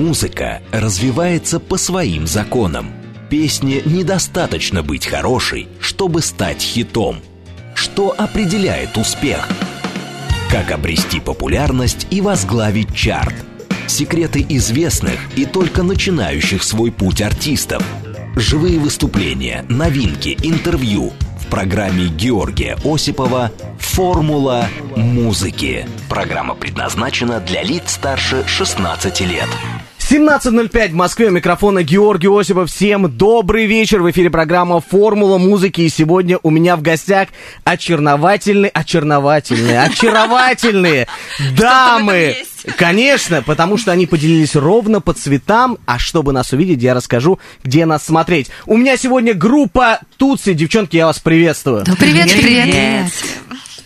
Музыка развивается по своим законам. Песне недостаточно быть хорошей, чтобы стать хитом. Что определяет успех? Как обрести популярность и возглавить чарт? Секреты известных и только начинающих свой путь артистов. Живые выступления, новинки, интервью – в программе Георгия Осипова «Формула музыки». Программа предназначена для лиц старше 16 лет. 17.05 в Москве. У микрофона Георгий Осипов. Всем добрый вечер. В эфире программа «Формула музыки». И сегодня у меня в гостях очаровательные, очаровательные, очаровательные дамы. Конечно, потому что они поделились ровно по цветам. А чтобы нас увидеть, я расскажу, где нас смотреть. У меня сегодня группа Тутси. Девчонки, я вас приветствую. Привет, привет. привет.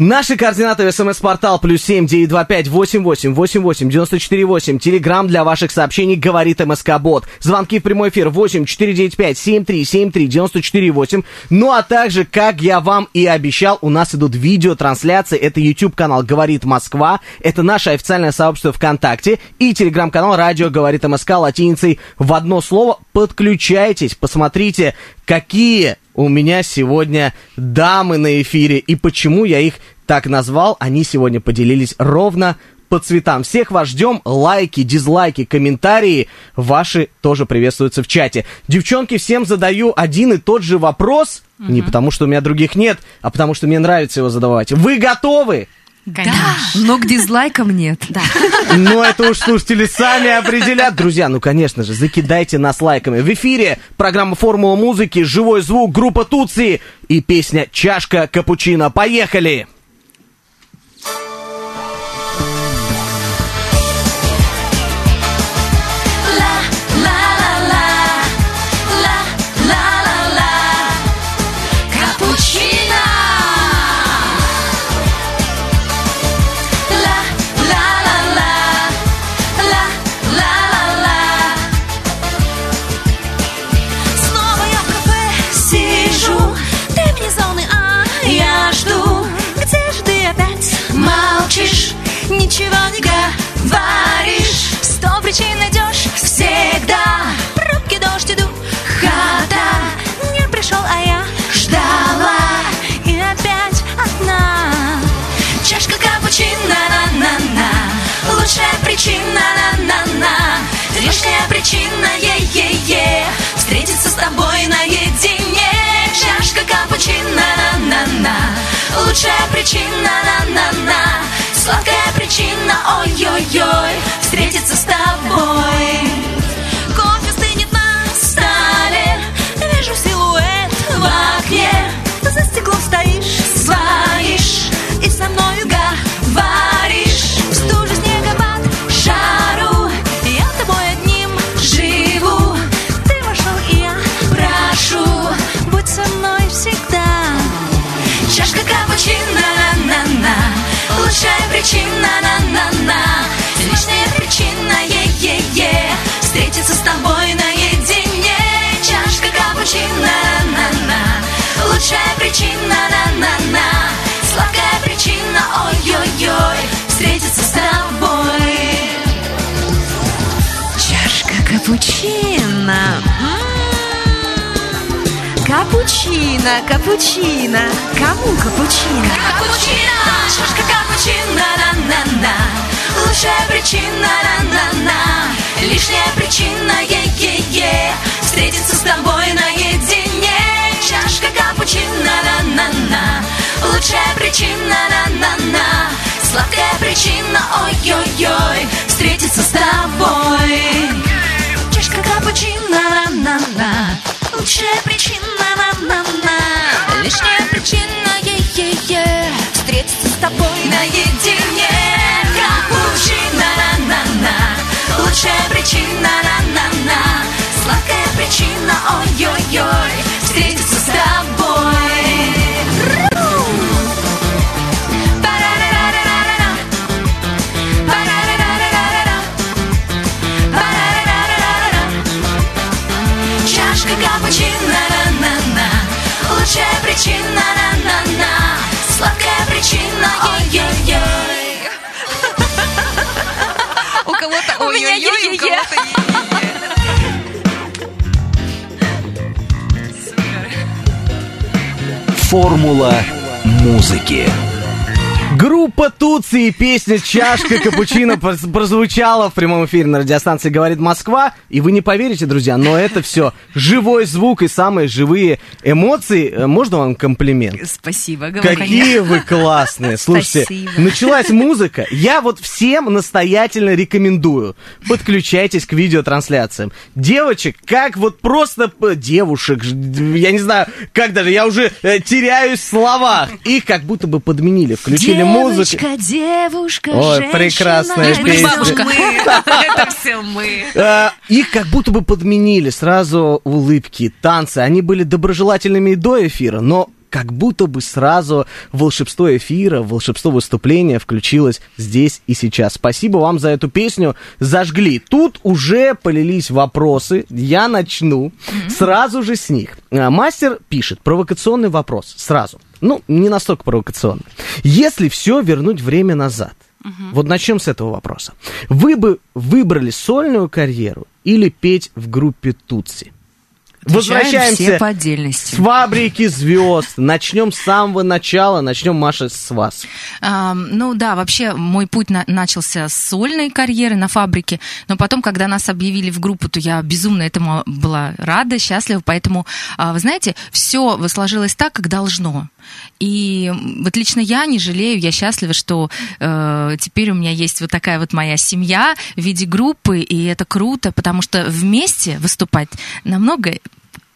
Наши координаты смс-портал плюс семь девять два пять восемь восемь восемь восемь девяносто четыре восемь. Телеграмм для ваших сообщений говорит МСК Бот. Звонки в прямой эфир восемь четыре девять пять семь три семь три девяносто четыре восемь. Ну а также, как я вам и обещал, у нас идут видеотрансляции. Это YouTube канал Говорит Москва. Это наше официальное сообщество ВКонтакте и телеграм-канал Радио Говорит МСК латиницей в одно слово. Подключайтесь, посмотрите, какие у меня сегодня дамы на эфире. И почему я их так назвал, они сегодня поделились ровно по цветам. Всех вас ждем. Лайки, дизлайки, комментарии ваши тоже приветствуются в чате. Девчонки, всем задаю один и тот же вопрос. Угу. Не потому, что у меня других нет, а потому, что мне нравится его задавать. Вы готовы? Конечно. Да, но к дизлайкам нет. Да. Ну, это уж слушатели сами определят. Друзья, ну, конечно же, закидайте нас лайками. В эфире программа «Формула музыки», живой звук, группа Туции и песня «Чашка капучино». Поехали! Ничего не говоришь. Сто причин найдешь всегда. Пробки, дождь, иду, хата. Не пришел, а я ждала. И опять одна. Чашка капучино, на-на-на. Лучшая причина, на-на-на. Лишняя причина, е-е-е. Встретиться с тобой наедине. Чашка капучино, на-на-на. Лучшая причина, на-на-на Сладкая причина, ой-ой-ой Встретиться с тобой Капучино, капучино. Кому капучино? Капучино, чашка капучино, на-на-на. Лучшая причина, на-на-на. Лишняя причина, е-е-е. Встретиться с тобой наедине. Чашка капучино, на-на-на. Лучшая причина, на-на-на. Сладкая причина, ой-ой-ой. Встретиться с тобой. Чашка капучино, на-на-на. Лучшая причина, на-на-на Лишняя причина, е-е-е Встретиться с тобой наедине. Капучино, на-на-на Лучшая причина, на-на-на. Сладкая причина, ой-ой-ой Встретиться с тобой Формула музыки. Группа Туци и песня «Чашка капучино» прозвучала в прямом эфире на радиостанции «Говорит Москва». И вы не поверите, друзья, но это все живой звук и самые живые эмоции. Э, Можно вам комплимент? Спасибо, говорю. Какие вы классные. Слушайте, Спасибо. началась музыка. Я вот всем настоятельно рекомендую. Подключайтесь к видеотрансляциям. Девочек, как вот просто девушек, я не знаю, как даже, я уже э, теряюсь в словах. Их как будто бы подменили, включили Девочка, девушка, Ой, женщина. прекрасная Это песня. бабушка. Это все мы. Э, Их как будто бы подменили. Сразу улыбки, танцы. Они были доброжелательными и до эфира, но как будто бы сразу волшебство эфира, волшебство выступления включилось здесь и сейчас. Спасибо вам за эту песню. Зажгли. Тут уже полились вопросы. Я начну сразу же с них. А, Мастер пишет провокационный вопрос. Сразу. Ну, не настолько провокационный. Если все вернуть время назад, вот начнем с этого вопроса. Вы бы сольную карьеру или петь в группе Тутси? Отвечаем все Возвращаемся по с отдельности. фабрики звезд. Начнем с самого начала. Начнем, Маша, с вас. Ам, ну да, вообще мой путь на- начался с сольной карьеры на фабрике, но потом, когда нас объявили в группу, то я безумно этому была рада, счастлива, поэтому, а, вы знаете, все сложилось так, как должно. И вот лично я не жалею, я счастлива, что э, теперь у меня есть вот такая вот моя семья в виде группы, и это круто, потому что вместе выступать намного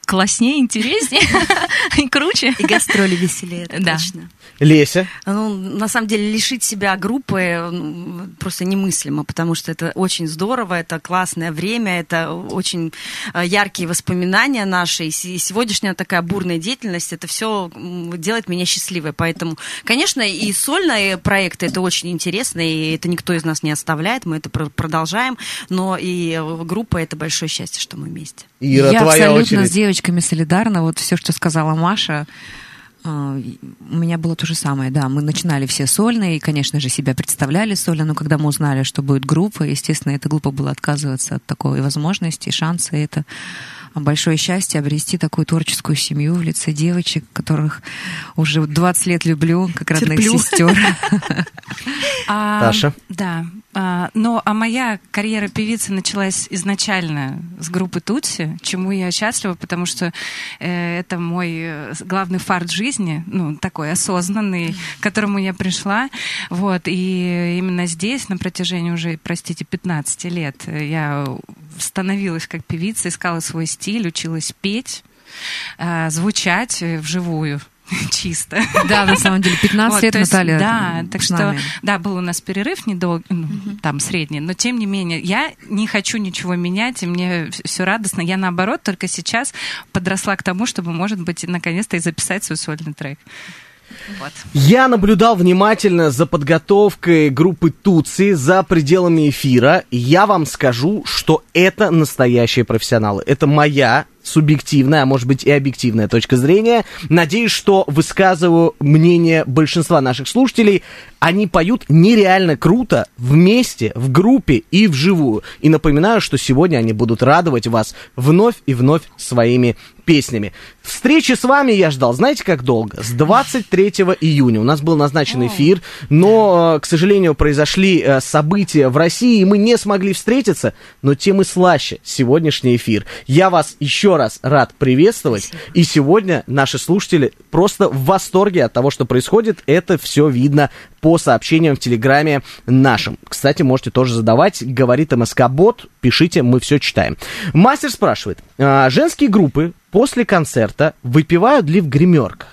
класснее, интереснее и круче. И гастроли веселее, это Да. точно. Леся. Ну, на самом деле, лишить себя группы ну, просто немыслимо, потому что это очень здорово, это классное время, это очень э, яркие воспоминания наши, и се- сегодняшняя такая бурная деятельность, это все делает меня счастливой. Поэтому, конечно, и сольные проекты, это очень интересно, и это никто из нас не оставляет, мы это про- продолжаем, но и э, группа, это большое счастье, что мы вместе. Ира, Я твоя абсолютно очередь. с девочками солидарна. Вот все, что сказала Маша, а, у меня было то же самое, да, мы начинали все сольно, и, конечно же, себя представляли сольно, но когда мы узнали, что будет группа, естественно, это глупо было отказываться от такой возможности, шанса, это большое счастье обрести такую творческую семью в лице девочек, которых уже 20 лет люблю, как родных Терплю. сестер. А, Таша? Да. А, но а моя карьера певицы началась изначально с группы Тутси, чему я счастлива, потому что э, это мой э, главный фарт жизни, ну, такой осознанный, к которому я пришла. Вот, и именно здесь, на протяжении уже, простите, 15 лет, э, я становилась как певица, искала свой стиль, училась петь, а, звучать э, вживую чисто. Да, на самом деле, 15 Вот, лет есть, Наталья Да, так что, нами. да, был у нас перерыв недолго, ну, там средний, но тем не менее, я не хочу ничего менять, и мне все радостно. Я наоборот только сейчас подросла к тому, чтобы, может быть, наконец-то и записать свой сольный трек. Вот. Я наблюдал внимательно за подготовкой группы Туци за пределами эфира. Я вам скажу, что это настоящие профессионалы. Это моя субъективная, а может быть и объективная точка зрения. Надеюсь, что высказываю мнение большинства наших слушателей. Они поют нереально круто вместе, в группе и вживую. И напоминаю, что сегодня они будут радовать вас вновь и вновь своими песнями. Встречи с вами я ждал, знаете, как долго? С 23 июня. У нас был назначен эфир, но, э, к сожалению, произошли э, события в России, и мы не смогли встретиться, но тем и слаще сегодняшний эфир. Я вас еще раз рад приветствовать, и сегодня наши слушатели просто в восторге от того, что происходит. Это все видно по сообщениям в Телеграме нашим. Кстати, можете тоже задавать. Говорит МСК-бот. Пишите, мы все читаем. Мастер спрашивает. а, женские группы после концерта выпивают ли в гримерках?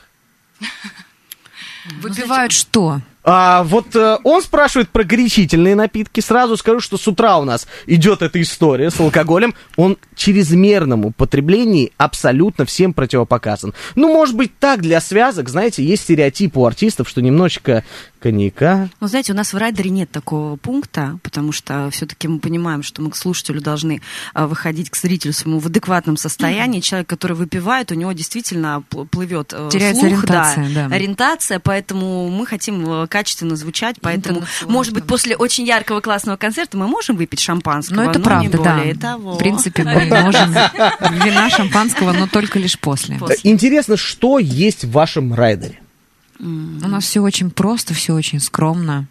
Выпивают что? А, вот э, он спрашивает про горячительные напитки. Сразу скажу, что с утра у нас идет эта история с алкоголем. Он чрезмерному потреблении абсолютно всем противопоказан. Ну, может быть, так, для связок, знаете, есть стереотип у артистов, что немножечко коньяка. Ну, знаете, у нас в райдере нет такого пункта, потому что все-таки мы понимаем, что мы к слушателю должны а, выходить к зрителю своему в адекватном состоянии. Человек, который выпивает, у него действительно пл- плывет э, Теряется слух, ориентация, да. ориентация, поэтому мы хотим э, качественно звучать, поэтому, может быть, после очень яркого классного концерта мы можем выпить шампанского, Ну, это но правда, не да. более того. В принципе, мы можем вина шампанского, но только лишь после. После. Интересно, что есть в вашем райдере? У нас все очень просто, все очень скромно.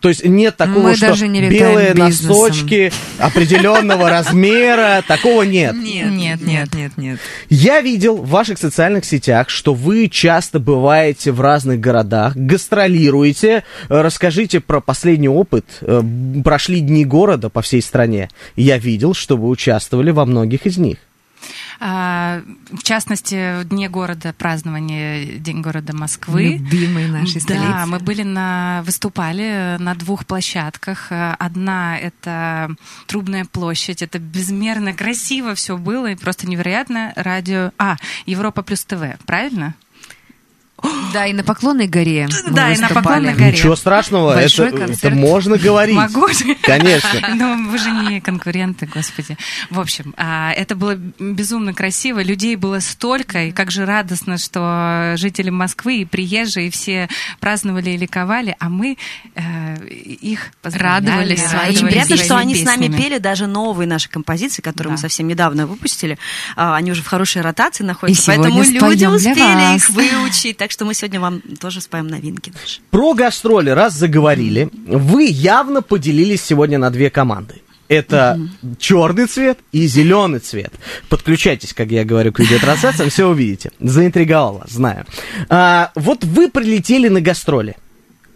То есть нет такого, Мы что даже не белые бизнесом. носочки определенного размера, такого нет. Нет, нет. нет, нет. Я видел в ваших социальных сетях, что вы часто бываете в разных городах, гастролируете. Э, Расскажите про последний опыт. Э, Прошли дни города по всей стране. Я видел, что вы участвовали во многих из них. А, в частности, в дне города, празднования День города Москвы. Любимой нашей столицы. Да, мы были на, выступали на двух площадках. Одна это Трубная площадь, это безмерно красиво все было и просто невероятно. Радио, а Европа плюс ТВ, правильно? Да, и на Поклонной горе Да, и на. Поклонной горе. Ничего страшного, это, это можно говорить. Могу же? Конечно. Ну, вы же не конкуренты, господи. В общем, а, это было безумно красиво, людей было столько, и как же радостно, что жители Москвы и приезжие, и все праздновали и ликовали, а мы э, их. Радовались Очень приятно, что они с нами пели даже новые наши композиции, которые мы совсем недавно выпустили. А, Они уже в хорошей ротации находятся, поэтому люди успели их выучить. Так что мы сегодня вам тоже споем новинки наши. Про гастроли раз заговорили. Вы явно поделились сегодня на две команды. Это черный цвет и зеленый цвет. Подключайтесь, как я говорю, к видеотрансляциям, все увидите. Заинтриговал вас, знаю. А, вот вы прилетели на гастроли.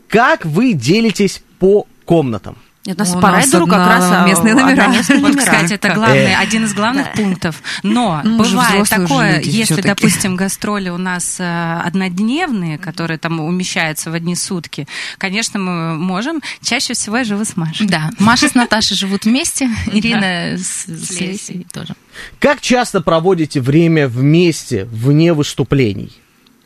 Как вы делитесь по комнатам? Нет, у нас У по нас райдеру как раз а, местные номера. местные Вот, номера. кстати, это главный, Э. один из главных пунктов. Но Ну, бывает такое, люди если, допустим, гастроли у нас э, однодневные, которые там умещаются в одни сутки, конечно, мы можем. Чаще всего я живу с Машей. Да, Маша с Наташей живут вместе, Ирина с, с Лесей тоже. Как часто проводите время вместе, вне выступлений?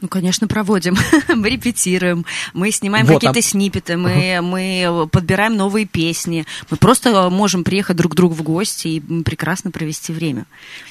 Ну, конечно, проводим. мы репетируем, мы снимаем Вот, какие-то а- снипеты, мы, мы подбираем новые песни. Мы просто можем приехать друг к другу в гости и прекрасно провести время.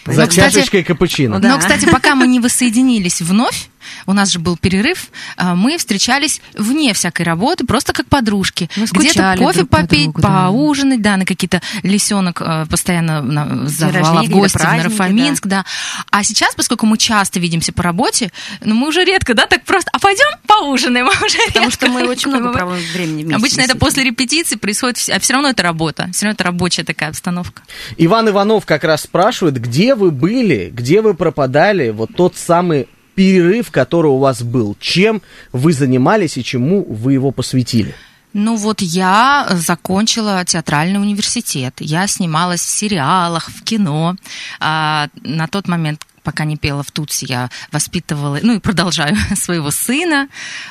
За Ну, кстати, чашечкой капучино. да. Но, кстати, пока мы не воссоединились вновь, у нас же был перерыв, а, мы встречались вне всякой работы, просто как подружки. Где-то кофе друг по попить, другу, да. поужинать, да, на какие-то лисенок э, постоянно рождения, в гости в праздники, Нарафаминск, да. А сейчас, поскольку мы часто видимся по работе, ну, мы уже редко, да, так просто, а пойдем поужинаем, а уже Потому редко. что мы очень много проводим времени вместе. Обычно это после репетиции происходит, а все равно это работа, все равно это рабочая такая обстановка. Иван Иванов как раз спрашивает, где вы были, где вы пропадали, вот тот самый перерыв, который у вас был. Чем вы занимались и чему вы его посвятили? Ну вот я закончила театральный университет. Я снималась в сериалах, в кино. А, на тот момент, пока не пела в Тутси, я воспитывала, ну и продолжаю своего сына.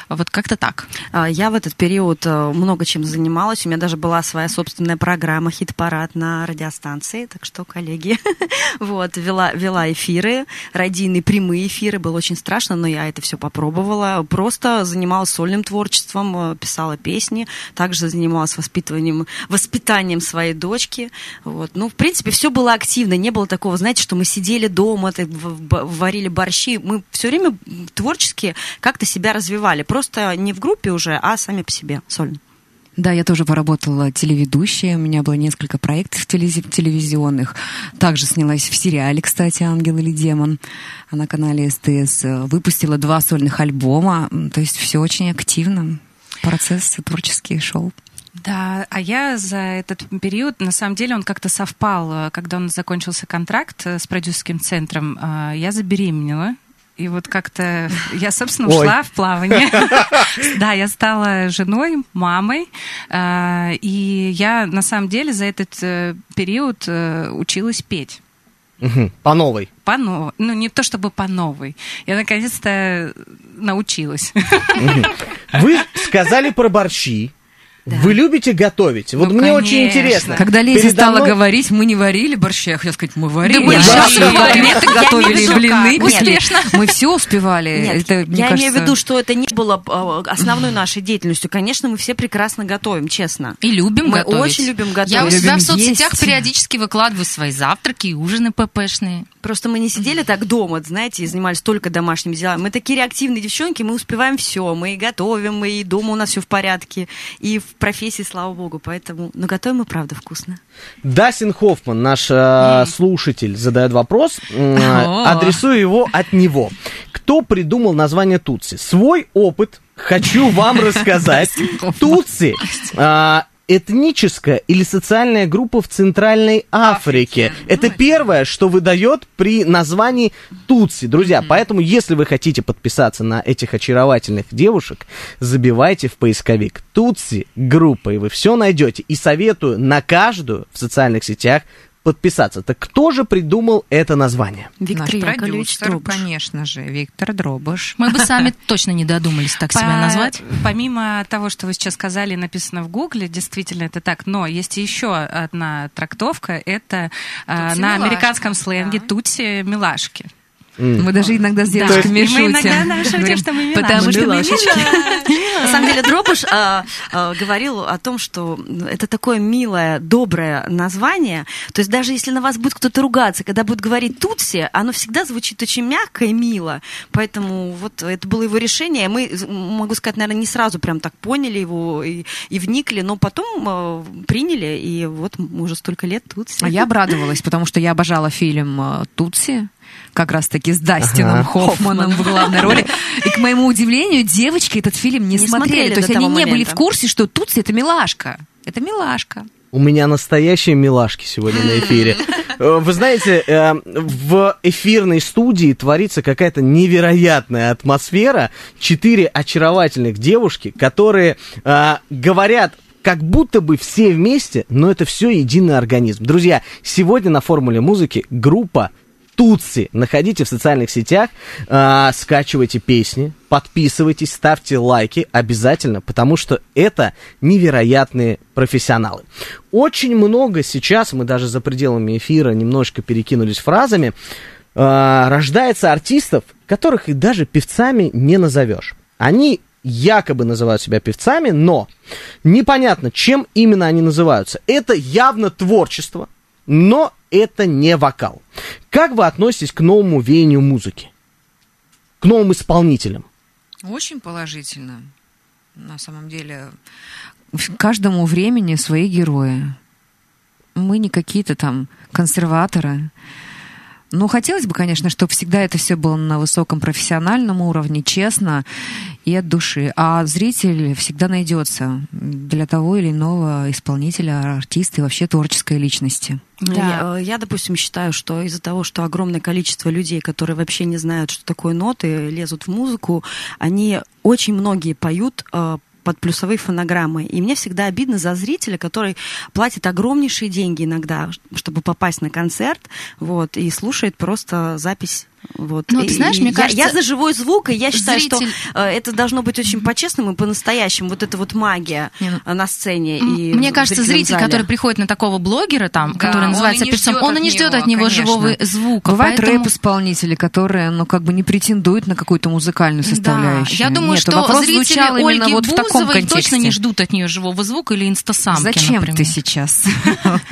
Вот как-то так. А, Я в этот период э, много чем занималась. У меня даже была своя собственная программа «Хит-парад» на радиостанции. Так что, коллеги, вот, вела, вела эфиры, радийные прямые эфиры. Было очень страшно, но я это все попробовала. Просто занималась сольным творчеством, э, писала песни. Также занималась воспитыванием, воспитанием своей дочки. Вот. Ну, в принципе, все было активно. Не было такого, знаете, что мы сидели дома, варили борщи. Мы все время творчески как-то себя развивали. Просто не в группе уже, а сами по себе, сольно. Да, я тоже поработала телеведущей. У меня было несколько проектов телевизи- телевизионных. Также снялась в сериале, кстати, «Ангел или демон» на канале СТС. Э, Выпустила два сольных альбома. То есть все очень активно. Процесс творческий шел. Да, а я за этот период, на самом деле, он как-то совпал, э, когда нас закончился контракт э, с продюсерским центром, э, я забеременела. И вот как-то я, собственно, Ой. ушла в плавание. Да, я стала женой, мамой. И я, на самом деле, за этот период училась петь. По новой. По новой. Ну, не то чтобы по новой. Я наконец-то научилась. Вы сказали про борщи. Вы любите готовить? Вот Ну, мне очень конечно. интересно. Когда Лиза Передо стала мной- говорить, мы не варили борщи, я хотела сказать, мы варили. мы и варим. котлеты Я готовили, и блины как-. Успешно. Мы все успевали. Нет, Это, мне я кажется, имею в виду, что это не было э, основной нашей деятельностью. Конечно, мы все прекрасно готовим, честно. И любим Мы готовить. очень любим готовить. Я у себя в соцсетях есть. периодически выкладываю свои завтраки и ужины ППшные. Просто мы не сидели так дома, знаете, и занимались только домашними делами. Мы такие реактивные девчонки, мы успеваем все. Мы и готовим, мы и дома у нас все в порядке, и в профессии, слава богу. Поэтому, но готовим мы правда вкусно. Дастин Хоффман, наш э, слушатель, задает вопрос. О. Адресую его от него. Кто придумал название Тутси? Свой опыт хочу вам рассказать. Тутси а, этническая или социальная группа в Центральной Африке. Это первое, что выдает при названии Тутси. Друзья, поэтому, если вы хотите подписаться на этих очаровательных девушек, забивайте в поисковик Тутси группа, и вы все найдете. И советую на каждую в социальных сетях подписаться. Так кто же придумал это название? Виктор Наш Яковлевич продюсер, Дробыш. конечно же, Виктор Дробыш. Мы бы сами точно не додумались так себя назвать. Помимо того, что вы сейчас сказали, написано в Гугле, действительно это так. Но есть еще одна трактовка. Это Тутси на американском сленге да. тутси Мы даже иногда с Да. девушками И мы шутим. иногда, да, шутим, что мы Потому милашки. что мы Милашечки. На самом деле Дробыш а, а, говорил о том, что это такое милое, доброе название. То есть даже если на вас будет кто-то ругаться, когда будет говорить Тутси, оно всегда звучит очень мягко и мило. Поэтому вот это было его решение. Мы, могу сказать, наверное, не сразу прям так поняли его и, и вникли, но потом а, приняли, и вот мы уже столько лет Тутси. А я обрадовалась, потому что я обожала фильм э, «Тутси», как раз-таки с Дастином Ага. Хоффманом в главной роли. И, к моему удивлению, девочки этот фильм не, Не смотрели. смотрели То есть они того не были в момента. курсе, что Тутси — это милашка. Это милашка. У меня настоящие милашки сегодня на эфире. Э, Вы знаете, э, в эфирной студии творится какая-то невероятная атмосфера. Четыре очаровательных девушки, которые э, говорят как будто бы все вместе, но это все единый организм. Друзья, сегодня на формуле музыки группа Тутси. Находите в социальных сетях, а, скачивайте песни, подписывайтесь, ставьте лайки обязательно, потому что это невероятные профессионалы. Очень много сейчас, мы даже за пределами эфира немножко перекинулись фразами, а, рождается артистов, которых и даже певцами не назовешь. Они якобы называют себя певцами, но непонятно, чем именно они называются. Это явно творчество, но это не вокал. Как вы относитесь к новому веянию музыки? К новым исполнителям? Очень положительно. На самом деле, каждому времени свои герои. Мы не какие-то там консерваторы. Ну, хотелось бы, конечно, чтобы всегда это все было на высоком профессиональном уровне, честно и от души. А зритель всегда найдется для того или иного исполнителя, артиста и вообще творческой личности. Да. Я, э, я, допустим, считаю, что из-за того, что огромное количество людей, которые вообще не знают, что такое ноты, лезут в музыку, они очень многие поют э, под плюсовые фонограммы. И мне всегда обидно за зрителя, который платит огромнейшие деньги иногда, чтобы попасть на концерт, вот, и слушает просто запись. Вот. Ну, ты знаешь, и мне я, кажется, я за живой звук, и я считаю, зритель- что э, это должно быть очень по-честному и по-настоящему. Вот эта вот магия Не, ну, э, на сцене. М, и Мне кажется, зритель, зале. который приходит на такого блогера, там, Да, который называется певцом, он и не ждет от него конечно. живого звука. Бывают поэтому- рэп-исполнители, которые, ну, как бы не претендуют на какую-то музыкальную составляющую. Да, я думаю, Нет, что вопрос зрители звучал именно Ольги вот в таком Бузовой контексте. точно не ждут от нее живого звука или инстасамки, Зачем например. ты сейчас?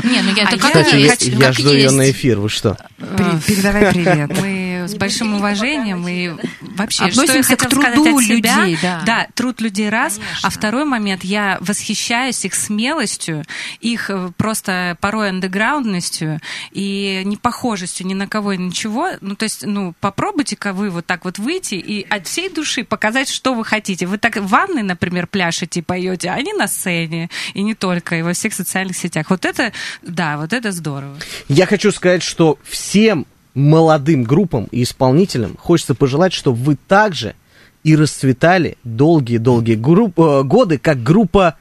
Не, ну я это А как я- Кстати, есть, я, как жду ее на эфир, вы что? При- Передавай привет. Мы с большим уважением и вообще Относимся что я к труду от себя, людей, да. труд людей раз, а второй момент я восхищаюсь их смелостью, их э, просто порой андеграундностью и непохожестью ни на кого и ничего. Ну то есть, ну попробуйте-ка вы вот так вот выйти и от всей души показать, что вы хотите. Вы так в ванной, например, пляшете, поете, а они на сцене и не только и во всех социальных сетях. Вот это, да, вот это здорово. Я хочу сказать, что всем молодым группам и исполнителям хочется пожелать, чтобы вы также и расцветали долгие-долгие групп- э, годы, как группа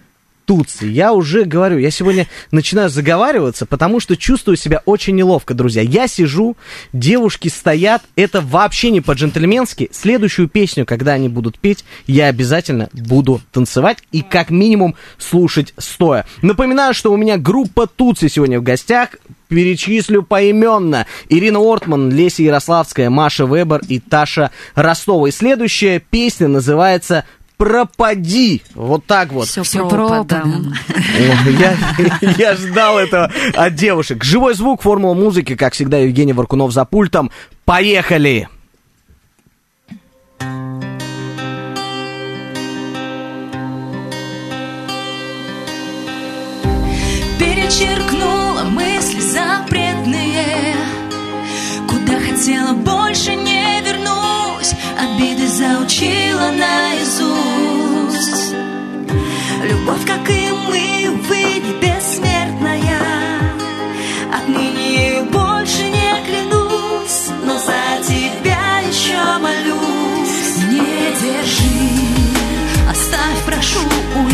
Тутси. Я уже говорю, я сегодня начинаю заговариваться, потому что чувствую себя очень неловко, друзья. Я сижу, девушки стоят, это вообще не по-джентльменски. Следующую песню, когда они будут петь, я обязательно буду танцевать и как минимум слушать стоя. Напоминаю, что у меня группа Тутси сегодня в гостях. Перечислю поименно. Ирина Ортман, Леся Ярославская, Маша Вебер и Таша Ростова. И следующая песня называется пропади. Вот так вот. Все, Всё пропадом. Я, я ждал этого от девушек. Живой звук, формула музыки, как всегда, Евгений Варкунов за пультом. Поехали! Перечеркнула мысли запретные Куда хотела, больше не вернусь Обиды заучила наизусть Любовь, как и мы, не бессмертная. Отныне больше не клянусь Но за тебя еще молюсь. Не держи, оставь, прошу, уйди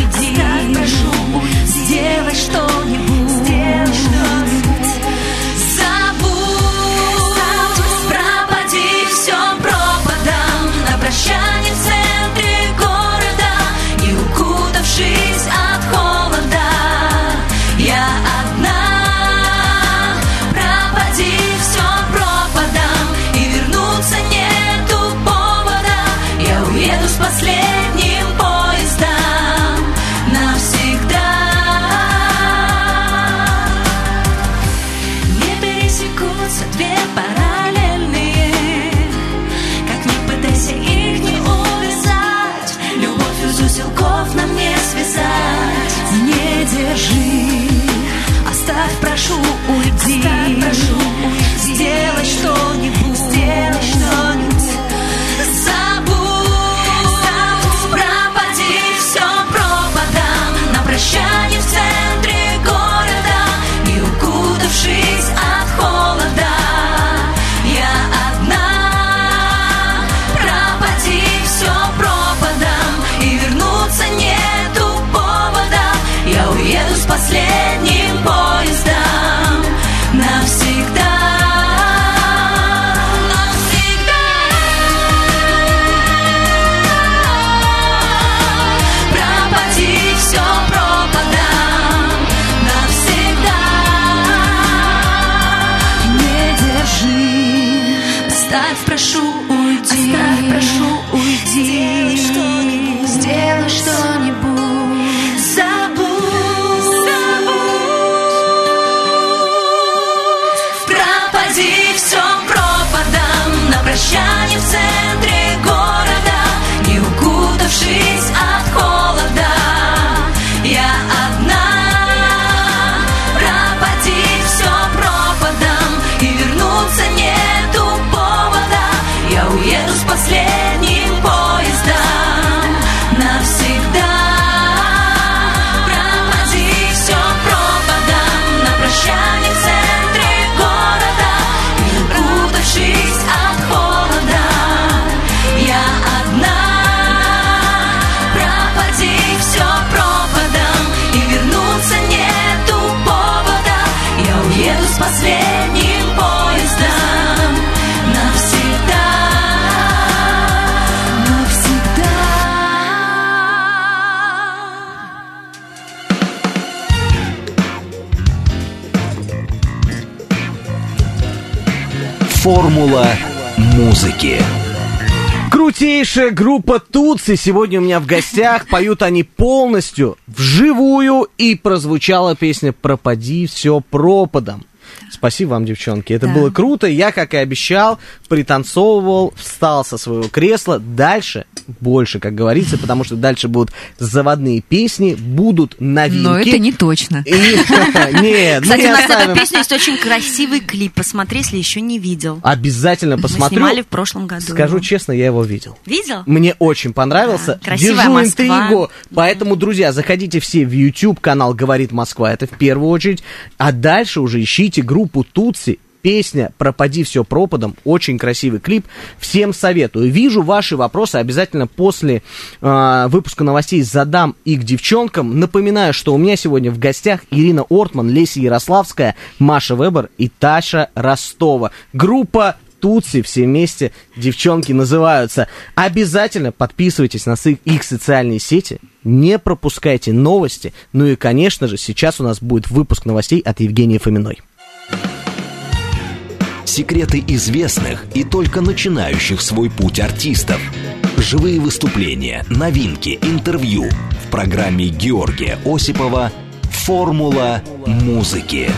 Формула музыки. Крутейшая группа Тутси сегодня у меня в гостях. Поют они полностью вживую. И прозвучала песня «Пропади все пропадом». Спасибо вам, девчонки. Это Да. было круто. Я, как и обещал, пританцовывал, встал со своего кресла. Дальше больше, как говорится, потому что дальше будут заводные песни, будут новинки. Но это не точно. И- Нет, мы Кстати, у нас эту песню есть очень красивый клип. Посмотри, если еще не видел. Обязательно Мы посмотрю. снимали в прошлом году. Скажу честно, я его видел. Видел? Мне очень понравился. Да, красивая Держу Москва. интригу. Поэтому, друзья, заходите все в YouTube канал «Говорит Москва». Это в первую очередь. А дальше уже ищите группу Тутси. Песня «Пропади все пропадом». Очень красивый клип. Всем советую. Вижу ваши вопросы. Обязательно после э, выпуска новостей задам их девчонкам. Напоминаю, что у меня сегодня в гостях Ирина Ортман, Леся Ярославская, Маша Вебер и Таша Ростова. Группа Тутси все вместе, девчонки называются. Обязательно подписывайтесь на их, социальные сети, не пропускайте новости. Ну и, конечно же, сейчас у нас будет выпуск новостей от Евгении Фоминой. Секреты известных и только начинающих свой путь артистов. Живые выступления, новинки, интервью. В программе Георгия Осипова «Формула музыки».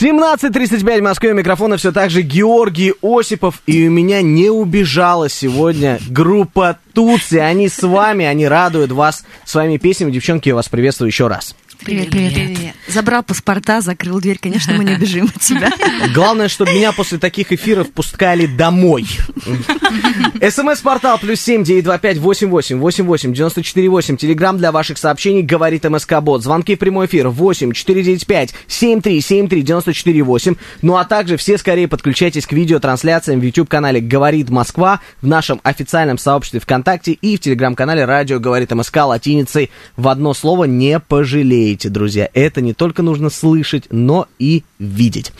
17.35 в Москве, микрофона все так же Георгий Осипов, и у меня не убежала сегодня группа Тутси, они с вами, они радуют вас своими песнями, девчонки, я вас приветствую еще раз. Привет, привет, привет. Забрал паспорта, закрыл дверь, конечно, мы не убежим от тебя. Главное, чтобы меня после таких эфиров пускали домой. СМС-портал плюс семь девять два пять восемь восемь восемь восемь девяносто четыре восемь. Телеграмм для ваших сообщений говорит МСК Бот. Звонки в прямой эфир восемь четыре девять пять семь три семь три девяносто четыре восемь. Ну а также все скорее подключайтесь к видеотрансляциям в YouTube канале Говорит Москва, в нашем официальном сообществе ВКонтакте и в телеграм-канале Радио Говорит МСК латиницей в одно слово не пожалеете, друзья. Это не только нужно слышать, но и видеть.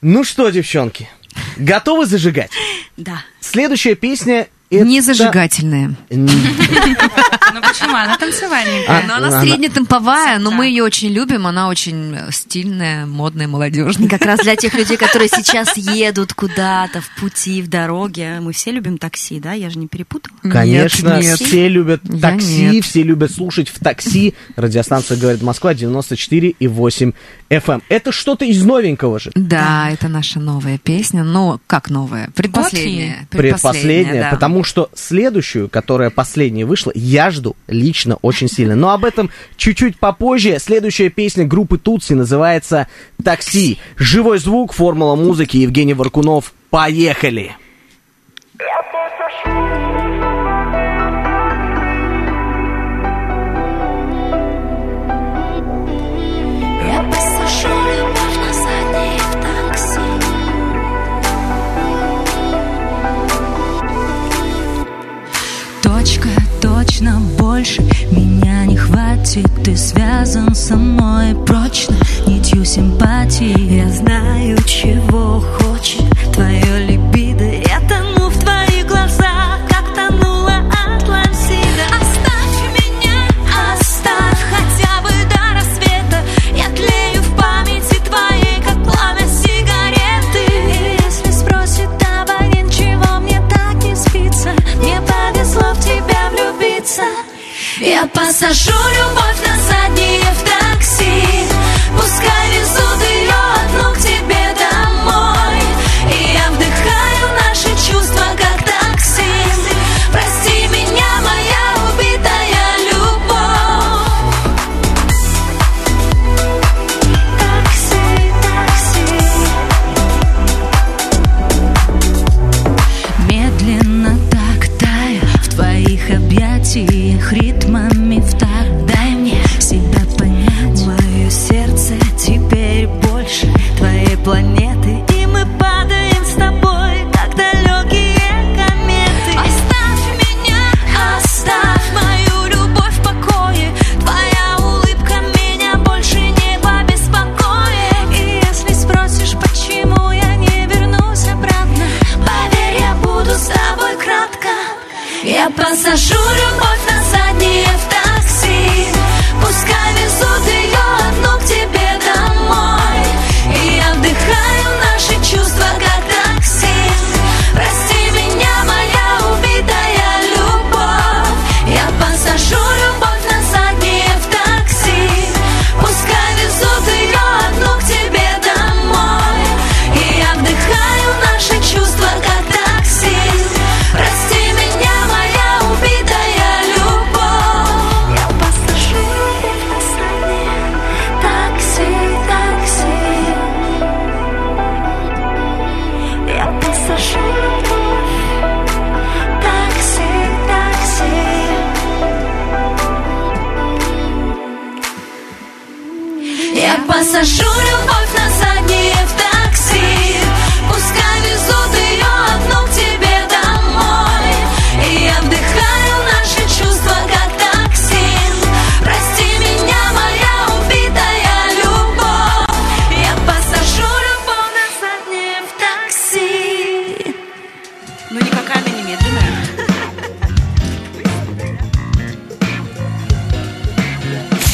Ну что, девчонки, готовы зажигать? Да. Следующая песня это... Не зажигательная. Ну почему? Она танцевальненькая. А, Но она она- среднетемповая, но мы ее очень любим. Она очень стильная, модная, молодежная. Как раз для тех людей, которые сейчас едут куда-то в пути, в дороге. Мы все любим такси, да? Я же не перепутала. Конечно, Нет, нет. все любят Я такси, нет. все любят слушать в такси. Радиостанция говорит Москва 94 и 8 FM. Это что-то из новенького же. Да, это наша новая песня. Ну, как новая? Предпоследняя. Предпоследняя, да. потому что следующую, которая последняя вышла, я жду лично очень сильно. Но об этом чуть-чуть попозже. Следующая песня группы Тутси называется «Такси». Живой звук, формула музыки, Евгений Варкунов. Поехали! Я хватит Ты связан со мной прочно, нитью симпатии. Я знаю, чего хочет Я посажу любовь на заднее в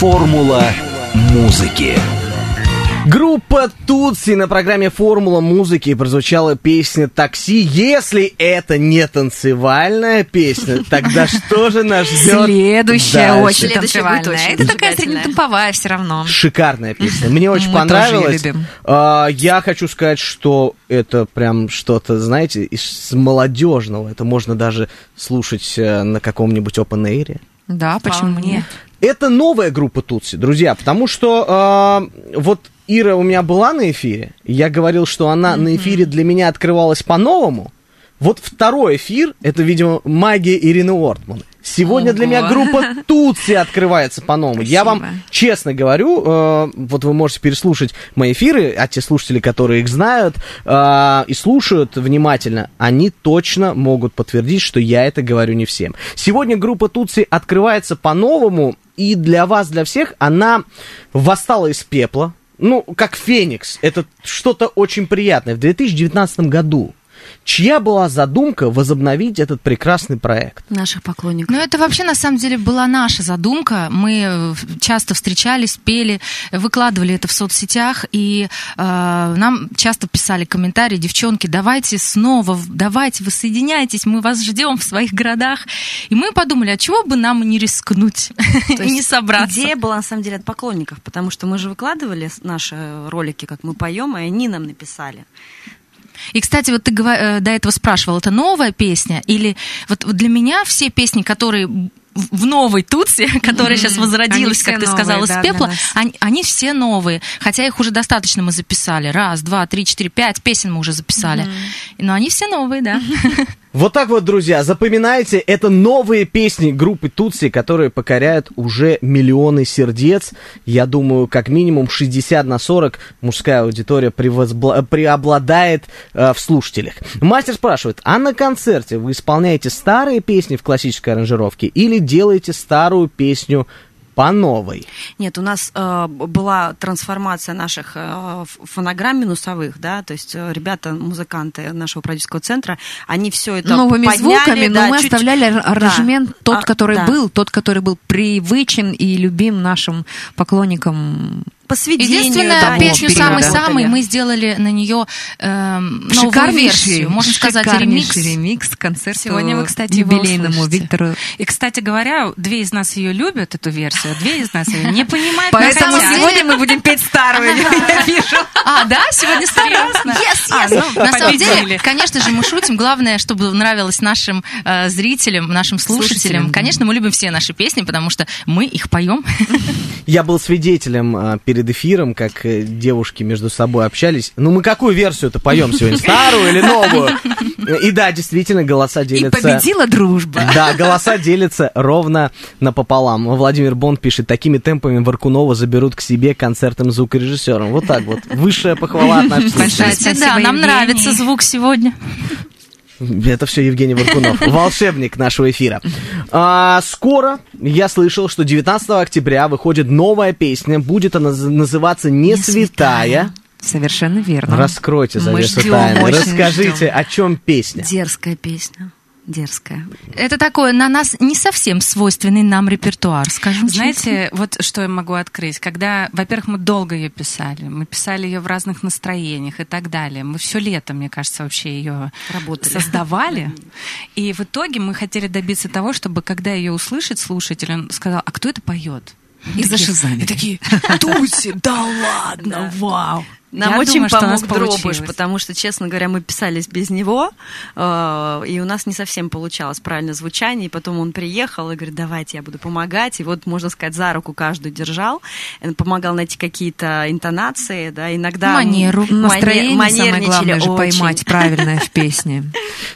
Формула музыки. Группа Тутси на программе «Формула музыки» прозвучала песня «Такси». Если это не танцевальная песня, тогда что же нас ждет Следующая дальше? очень Следующая танцевальная. очень Это такая среднетемповая все равно. Шикарная песня. Мне очень Мы любим. А, Я хочу сказать, что это прям что-то, знаете, из молодежного. Это можно даже слушать э, на каком-нибудь open air. Да, почему Вполне. нет? Это новая группа Тутси, друзья, потому что э, вот Ира у меня была на эфире, я говорил, что она на эфире для меня открывалась по-новому. Вот второй эфир, это, видимо, магия Ирины Уортман. Сегодня для меня Ого. группа Тутси открывается по-новому. Я вам честно говорю, э, вот вы можете переслушать мои эфиры, а те слушатели, которые их знают э, и слушают внимательно, они точно могут подтвердить, что я это говорю не всем. Сегодня группа Тутси открывается по-новому, и для вас, для всех, она восстала из пепла. Ну, как Феникс. Это что-то очень приятное. В 2019 году. Чья была задумка возобновить этот прекрасный проект? Наших поклонников. Ну, это вообще, на самом деле, была наша задумка. Мы э, часто встречались, пели, выкладывали это в соцсетях, и э, нам часто писали комментарии, девчонки, давайте снова, давайте, воссоединяйтесь, мы вас ждем в своих городах. И мы подумали, а чего бы нам не рискнуть и не собраться? Идея была на самом деле от поклонников, потому что мы же выкладывали наши ролики, как мы поем, и они нам написали. И, кстати, вот ты э, до этого спрашивал, это новая песня? Или вот для меня все песни, которые в новой Тутси, которая сейчас возродилась, как ты новые, сказала, да, с пепла, они, они все новые. Хотя их уже достаточно мы записали. Раз, два, три, четыре, пять песен мы уже записали. Но они все новые, да. Вот так вот, друзья, запоминайте, это новые песни группы Тутси, которые покоряют уже миллионы сердец. Я думаю, как минимум 60 на 40 мужская аудитория превозбла- преобладает э, в слушателях. Мастер спрашивает, а на концерте вы исполняете старые песни в классической аранжировке или делаете старую песню по новой? Нет, у нас э, была трансформация наших э, фонограмм минусовых, да, то есть э, ребята, музыканты нашего продюсерского центра, они все это Новыми подняли, звуками, да, но мы чуть- оставляли ар- да. аранжемент тот, А, который да. был, тот, который был привычен и любим нашим поклонникам. По сведению. Единственная да, песню самый-самый мы сделали на нее эм, новую Шикарнейший, версию. Можно сказать, ремикс. ремикс концерту Сегодня вы, кстати, юбилейному. Виктору. И, кстати говоря, две из нас ее любят, эту версию, а две из нас ее не понимают. Поэтому хотят. сегодня мы будем петь старую. Я вижу. А, да? Сегодня серьезно? Yes, А, ну, на самом деле, конечно же, мы шутим. Главное, чтобы нравилось нашим э, зрителям, нашим слушателям. Слушателям, да. Конечно, мы любим все наши песни, потому что мы их поем. Я был свидетелем а, перед эфиром, как э, девушки между собой общались. Ну, мы какую версию-то поем сегодня? Старую или новую? И да, действительно, голоса И делятся... победила дружба. Да, голоса делятся ровно напополам. Владимир Бонд пишет, такими темпами Варкунова заберут к себе концертным звукорежиссером. Вот так вот. Высшая похвала от наших Кстати, Спасибо, да, нам Евгений. нравится звук сегодня. Это все Евгений Варкунов, волшебник нашего эфира. А, скоро я слышал, что 19 октября выходит новая песня. Будет она наз- называться «Не, Не святая». Совершенно верно. Раскройте завесу тайны. Расскажите, ждем. о чем песня. Дерзкая песня. Дерзкая. Это такое на нас не совсем свойственный нам репертуар, скажем честно. Знаете, вот что я могу открыть. Когда, во-первых, мы долго ее писали, мы писали ее в разных настроениях и так далее. Мы все лето, мне кажется, вообще ее Работали. создавали. И в итоге мы хотели добиться того, чтобы, когда ее услышит слушатель, он сказал, а кто это поет? И зашизамили. И такие, Туси, да ладно, вау. Нам Я очень думаю, что помог Дробыш, получилось. потому что, честно говоря, мы писались без него, э, и у нас не совсем получалось правильно звучание, и потом он приехал и говорит, давайте я буду помогать, и вот, можно сказать, за руку каждую держал, э, помогал найти какие-то интонации, да, иногда... Манеру. мане- Настроение самое манерничали главное же очень. поймать правильное в песне.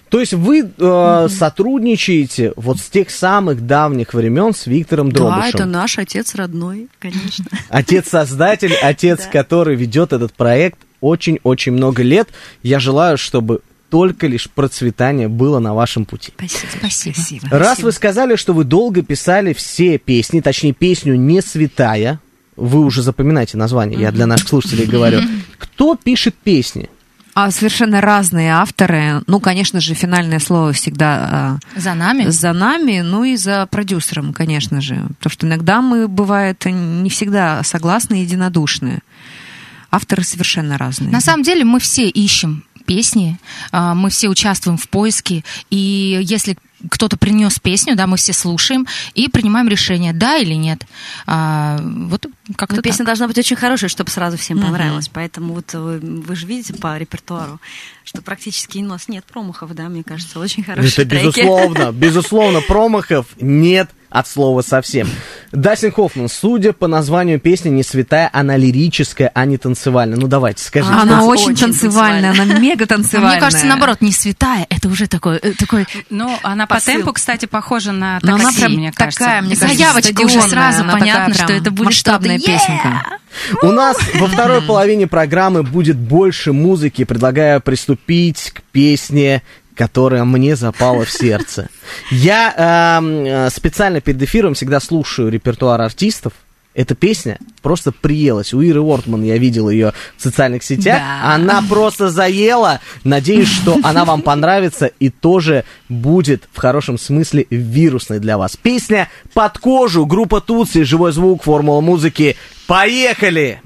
То есть вы э, сотрудничаете вот с тех самых давних времен с Виктором Да, Дробышем. это наш отец родной, конечно. Отец-создатель, отец, который ведет этот проект очень-очень много лет. Я желаю, чтобы только лишь процветание было на вашем пути. Спасибо. Спасибо. Раз вы сказали, что вы долго писали все песни, точнее песню «Не святая», вы уже запоминаете название, я для наших слушателей говорю. Кто пишет песни? А совершенно разные авторы. Ну, конечно же, финальное слово всегда За нами? а, за нами, ну и за продюсером, конечно же. Потому что иногда мы, бывает, не всегда согласны и единодушны. Авторы совершенно разные. На самом деле мы все ищем песни, а, мы все участвуем в поиске, и если кто-то принес песню, да, мы все слушаем и принимаем решение, да или нет. А, вот как-то Но песня так. должна быть очень хорошая, чтобы сразу всем Мгм. понравилась. Поэтому вот вы, вы же видите по репертуару, что практически у нас нет промахов, да, мне кажется, очень хорошие Это треки. безусловно, безусловно, промахов нет от слова совсем. Дастин Хоффман, судя по названию песни «Не святая», она лирическая, а не танцевальная. Ну давайте, скажите. Она очень, очень танцевальная, она мега А танцевальная. Мне кажется, наоборот, не святая, это уже такой, э, такой Ну, она по темпу, кстати, похожа на Но она такси, прям мне кажется. такая, мне кажется, заявочка уже сразу она понятно, что это будет масштабная песенка. У нас во второй половине программы будет больше музыки. Предлагаю приступить к песне которая мне запала в сердце. Я эм, э, специально перед эфиром всегда слушаю репертуар артистов. Эта песня просто приелась. У Иры Ортман я видел ее в социальных сетях. Да. Она просто заела. Надеюсь, что она вам понравится и тоже будет в хорошем смысле вирусной для вас. Песня «Под кожу», группа Туци, живой звук, формула музыки. Поехали!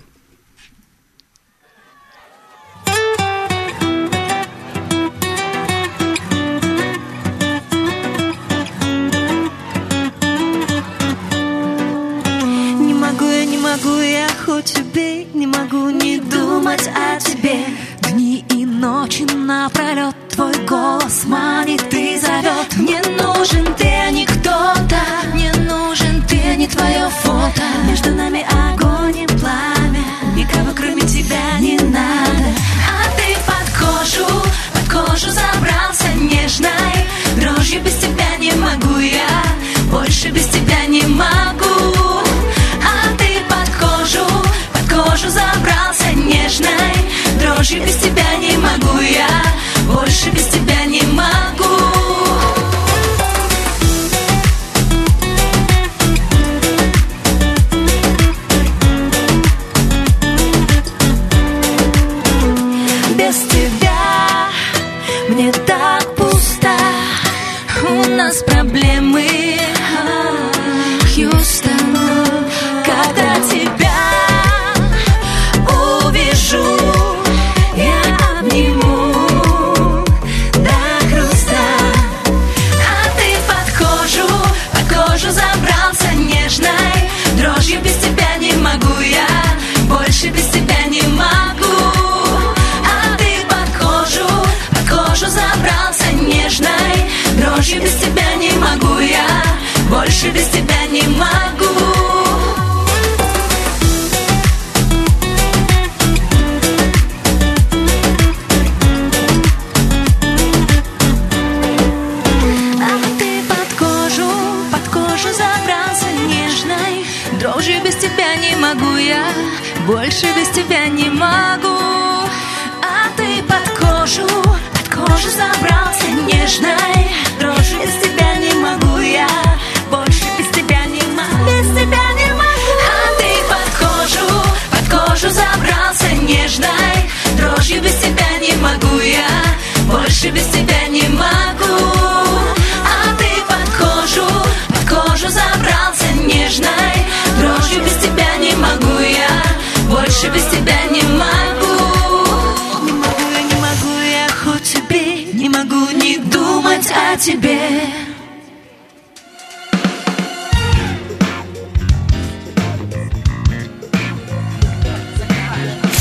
Хоть убей, не могу не думать о тебе. Дни и ночи напролет твой голос манит и зовет. Мне нужен ты, а не кто-то. Мне нужен ты, а не твое фото. Между нами огонь и пламя. Никого кроме тебя не надо. А ты под кожу, под кожу забрался нежной. Дрожью без тебя не могу я, больше без тебя не могу. Кожу забрался нежной. Дрожью без тебя не могу я, больше без тебя не могу. Без тебя мне так пусто У нас проблемы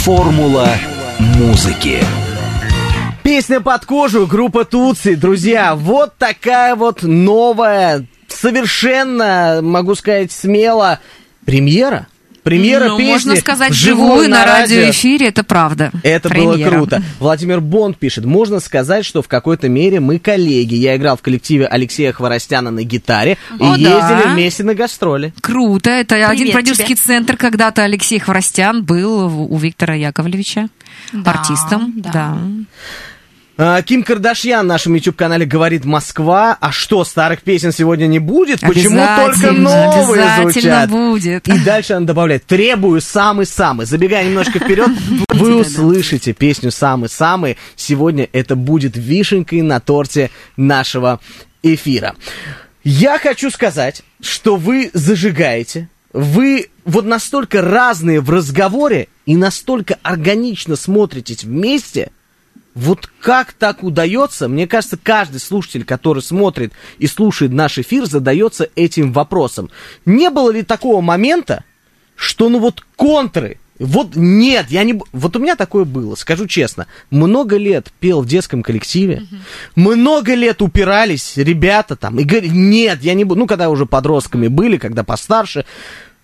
Формула музыки. Песня под кожу, группа Туци. Друзья, вот такая вот новая, совершенно, могу сказать смело, премьера. Премьера Ну, песни можно сказать, вживую живую на радиоэфире, это правда. Это было Премьера. круто. Владимир Бонд пишет, можно сказать, что в какой-то мере мы коллеги. Я играл в коллективе Алексея Хворостяна на гитаре и О, да. ездили вместе на гастроли. Круто. Это один Привет продюсерский центр. Когда-то Алексей Хворостян был у Виктора Яковлевича Да, артистом. да. Да. А, Ким Кардашьян в нашем YouTube-канале говорит Москва. А что, старых песен сегодня не будет? Почему только новые обязательно звучат? будет. И дальше она добавляет, требую самый-самый. Забегая немножко вперед, вы услышите песню «Самый-самый». Сегодня это будет вишенкой на торте нашего эфира. Я хочу сказать, что вы зажигаете, вы вот настолько разные в разговоре и настолько органично смотритесь вместе – вот как так удается? Мне кажется, каждый слушатель, который смотрит и слушает наш эфир, задается этим вопросом. Не было ли такого момента, что ну вот контры, вот нет, я не... Вот у меня такое было, скажу честно. Много лет пел в детском коллективе, много лет упирались ребята там, и говорили, нет, я не буду... Ну, когда уже подростками были, когда постарше,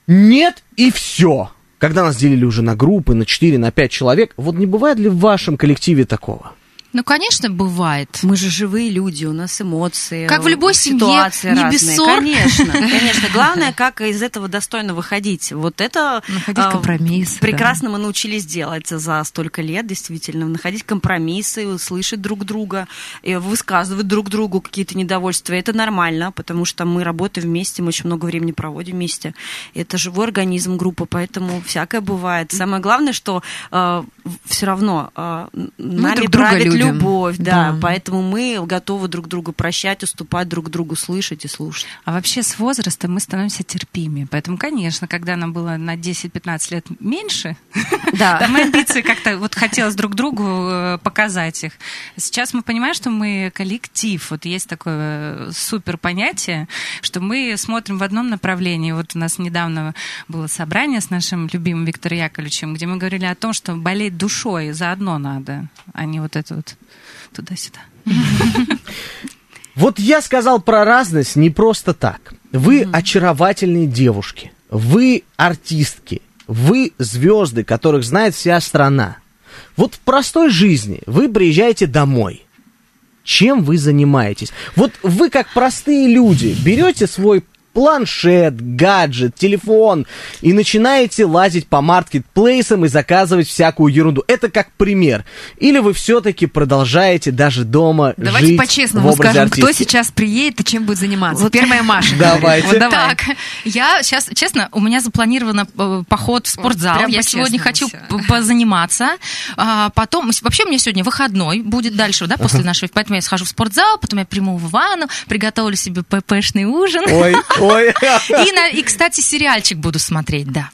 нет, и все. Когда нас делили уже на группы, на 4, на 5 человек, вот не бывает ли в вашем коллективе такого? Ну, конечно, бывает. Мы же живые люди, у нас эмоции. Как в любой семье, ситуации не разные. без ссор. Конечно, конечно. Главное, как из этого достойно выходить. Вот это Находить а, компромисс, да. Прекрасно мы научились делать за столько лет, действительно. Находить компромиссы, слышать друг друга, и высказывать друг другу какие-то недовольства. Это нормально, потому что мы работаем вместе, мы очень много времени проводим вместе. Это живой организм группа, поэтому всякое бывает. Самое главное, что все равно э, нами друг правит любим. любовь, да, Да. поэтому мы готовы друг другу прощать, уступать друг другу, слышать и слушать. А вообще с возрастом мы становимся терпимее. Поэтому, конечно, когда нам было на 10-15 лет меньше, Да. там амбиции как-то вот хотелось друг другу э, показать их. Сейчас мы понимаем, что мы коллектив. Вот есть такое супер понятие, что мы смотрим в одном направлении. Вот у нас недавно было собрание с нашим любимым Виктором Яковлевичем, где мы говорили о том, что болеть душой заодно надо, а не вот это вот туда-сюда. Вот я сказал про разность не просто так. Вы очаровательные девушки, вы артистки, вы звезды, которых знает вся страна. Вот в простой жизни вы приезжаете домой. Чем вы занимаетесь? Вот вы, как простые люди, берете свой планшет, гаджет, телефон и начинаете лазить по маркетплейсам и заказывать всякую ерунду. Это как пример. Или вы все-таки продолжаете даже дома Давайте жить в по-честному образе скажем, кто артистки? сейчас приедет и чем будет заниматься. Первая Маша. Давайте. Вот давай. Так, я сейчас, честно, у меня запланирован э, поход в спортзал. прям я сегодня хочу п- позаниматься. А, потом, вообще, у меня сегодня выходной будет дальше, да, после нашего, поэтому я схожу в спортзал, потом я приму в ванну, приготовлю себе ППшный ужин. Ой, ой. И, на- и, кстати, сериальчик буду смотреть, да.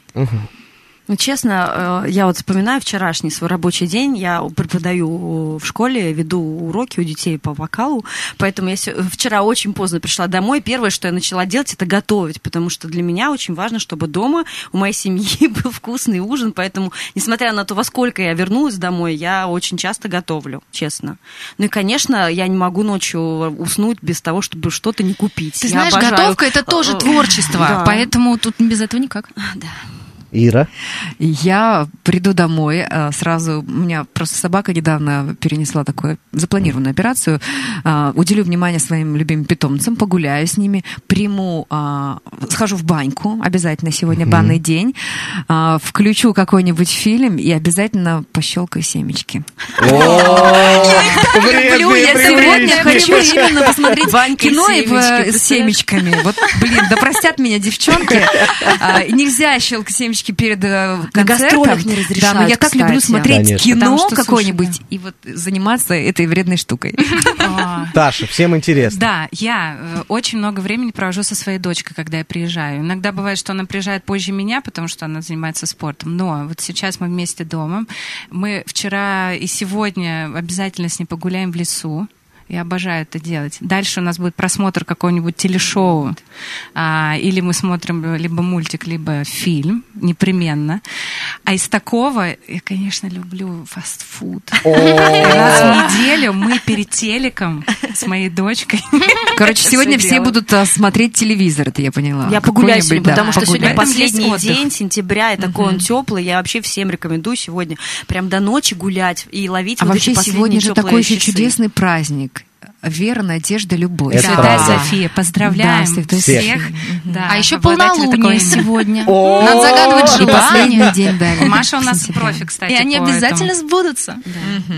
Ну, честно, э, я вот вспоминаю вчерашний свой рабочий день. Я преподаю в школе, веду уроки у детей по вокалу, поэтому я вчера очень поздно пришла домой. Первое, что я начала делать, это готовить, потому что для меня очень важно, чтобы дома у моей семьи был вкусный ужин, поэтому, несмотря на то, во сколько я вернулась домой, я очень часто готовлю, честно. Ну и, конечно, я не могу ночью уснуть без того, чтобы что-то не купить. Ты Я знаешь, обожаю, готовка это э, тоже э, творчество, да. поэтому тут без этого никак. Ира. Я приду домой, э, сразу, у меня просто собака недавно перенесла такую запланированную операцию, э, уделю внимание своим любимым питомцам, погуляю с ними, приму, э, схожу в баньку, обязательно сегодня банный день, включу какой-нибудь фильм и обязательно пощелкаю семечки. Люблю, я сегодня хочу именно посмотреть кино с семечками. Вот, блин, да простят меня девчонки. Нельзя щелкать семечки перед э, концертом. гастролях не Да, разрешают, но я так люблю смотреть Конечно. кино какое-нибудь и вот заниматься этой вредной штукой. А, Таша, всем интересно. Да, я э, очень много времени провожу со своей дочкой, когда я приезжаю. Иногда бывает, что она приезжает позже меня, потому что она занимается спортом. Но вот сейчас мы вместе дома. Мы вчера и сегодня обязательно с ней погуляем в лесу. Я обожаю это делать. Дальше у нас будет просмотр какого-нибудь телешоу. А, или мы смотрим либо мультик, либо фильм, непременно. А из такого я, конечно, люблю фастфуд. Раз в неделю мы перед телеком с моей дочкой. Короче, сегодня все будут а, смотреть телевизор, это я поняла. Я погуляю сегодня, потому что сегодня последний день сентября, и такой он теплый. Я вообще всем рекомендую сегодня прям до ночи гулять и ловить А вообще сегодня же такой еще чудесный праздник. Вера, надежда, любовь. Это Святая правда. София, поздравляем Да, всех. София. Да, а еще полнолуние сегодня. Надо загадывать да. Маша у нас профи, кстати, И они обязательно сбудутся.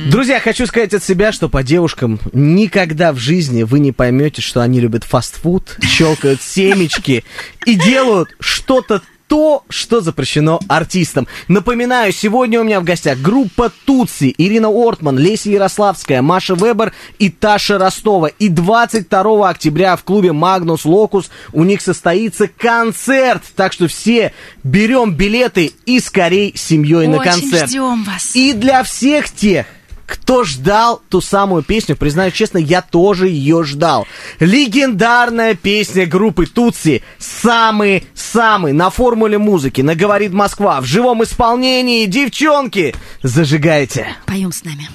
Друзья, хочу сказать от себя, что по девушкам никогда в жизни вы не поймете, что они любят фастфуд, щелкают семечки и делают что-то то, что запрещено артистам. Напоминаю, сегодня у меня в гостях группа Тутси, Ирина Ортман, Леся Ярославская, Маша Вебер и Таша Ростова. И 22 октября в клубе Магнус Локус у них состоится концерт. Так что все берем билеты и скорей семьей на концерт. ждем вас. И для всех тех, кто ждал ту самую песню, признаюсь честно, я тоже ее ждал. Легендарная песня группы Тутси «Самый-самый» на формуле музыки, на «Говорит Москва» в живом исполнении. Девчонки, зажигайте. Поем с нами.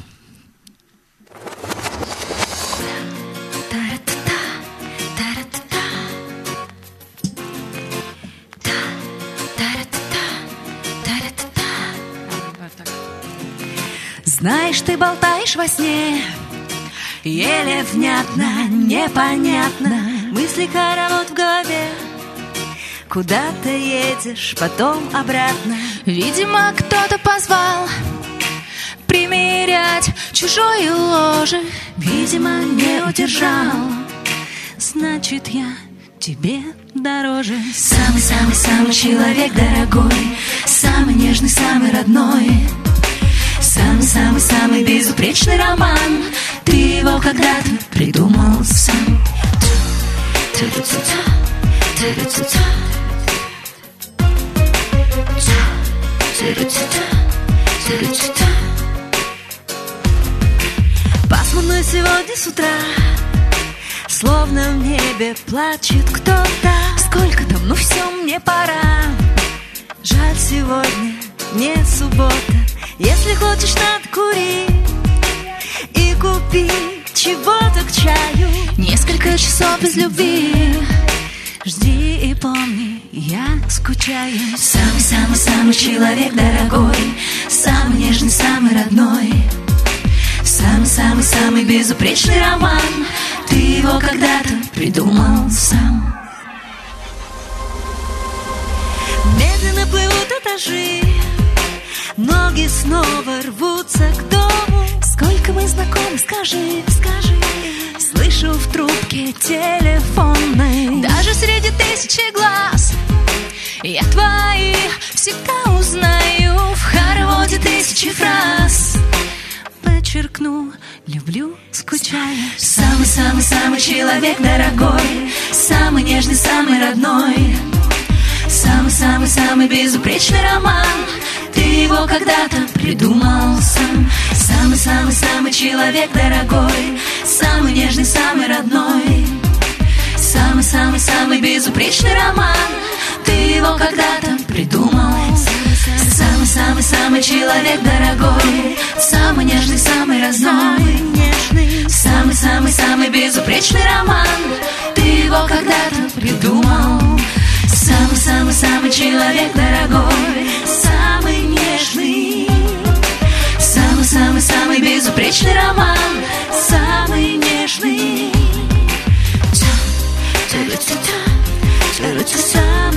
Знаешь, ты болтаешь во сне. Еле внятно, непонятно. Мысли хоровод в голове. Куда ты едешь, потом обратно. Видимо, кто-то позвал примерять чужое ложе. Видимо, не удержал. Значит, я тебе дороже. Самый-самый-самый человек дорогой. Самый нежный, самый родной Самый-самый-самый безупречный роман. Ты его когда-то придумал сам. Пасмурно сегодня с утра. Словно в небе плачет кто-то. Сколько там, ну все, мне пора. Жаль, сегодня не суббота Если хочешь, надо курить И купить чего-то к чаю. Несколько часов без любви. Жди и помни, я скучаю. Самый-самый-самый человек дорогой Самый нежный, самый родной. Самый-самый-самый безупречный роман. Ты его когда-то придумал сам. Медленно плывут этажи Ноги снова рвутся к дому. Сколько мы знакомы, скажи, скажи. Слышу в трубке телефонной Даже среди тысячи глаз я твои всегда узнаю. В хороводе тысячи фраз. Подчеркну, люблю, скучаю. Самый-самый-самый человек дорогой. Самый нежный, самый родной. Самый-самый-самый безупречный роман Ты его когда-то придумал сам. Самый-самый-самый человек дорогой. Самый нежный, самый родной. Самый-самый-самый безупречный роман. Ты его когда-то придумал Самый-самый-самый человек дорогой. Самый нежный, самый родной. Самый-самый-самый безупречный роман. Ты его когда-то придумал Самый-самый-самый человек дорогой Самый нежный. Самый-самый-самый безупречный роман Самый нежный. Самый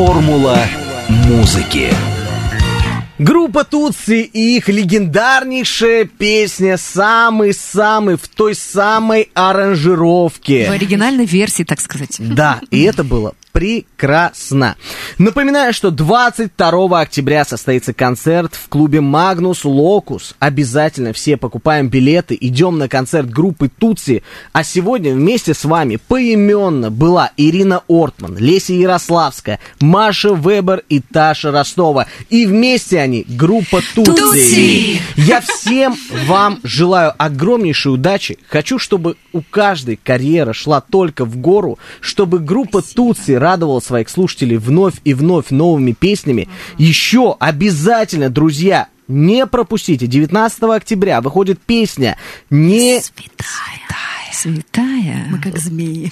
Формула музыки. Группа Тутси и их легендарнейшая песня «Самый-самый» в той самой аранжировке. В оригинальной версии, так сказать. Да, и это было прекрасно. Напоминаю, что 22 октября состоится концерт в клубе Магнус Локус. Обязательно все покупаем билеты, идем на концерт группы Тутси. А сегодня вместе с вами поименно была Ирина Ортман, Леся Ярославская, Маша Вебер и Таша Ростова. И вместе они группа Тутси. Тутси! Я всем вам желаю огромнейшей удачи. Хочу, чтобы у каждой карьера шла только в гору, чтобы группа Тутси радовала своих слушателей вновь и вновь новыми песнями. Еще обязательно, друзья, не пропустите. 19 октября выходит песня «Не Святая. Мы как змеи.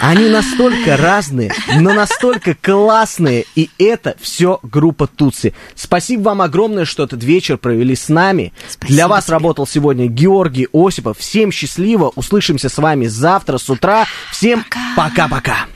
Они настолько разные, но настолько классные. И это все группа Тутси. Спасибо вам огромное, что этот вечер провели с нами. Для вас работал сегодня Георгий Осипов. Всем счастливо. Услышимся с вами завтра с утра. Всем пока-пока.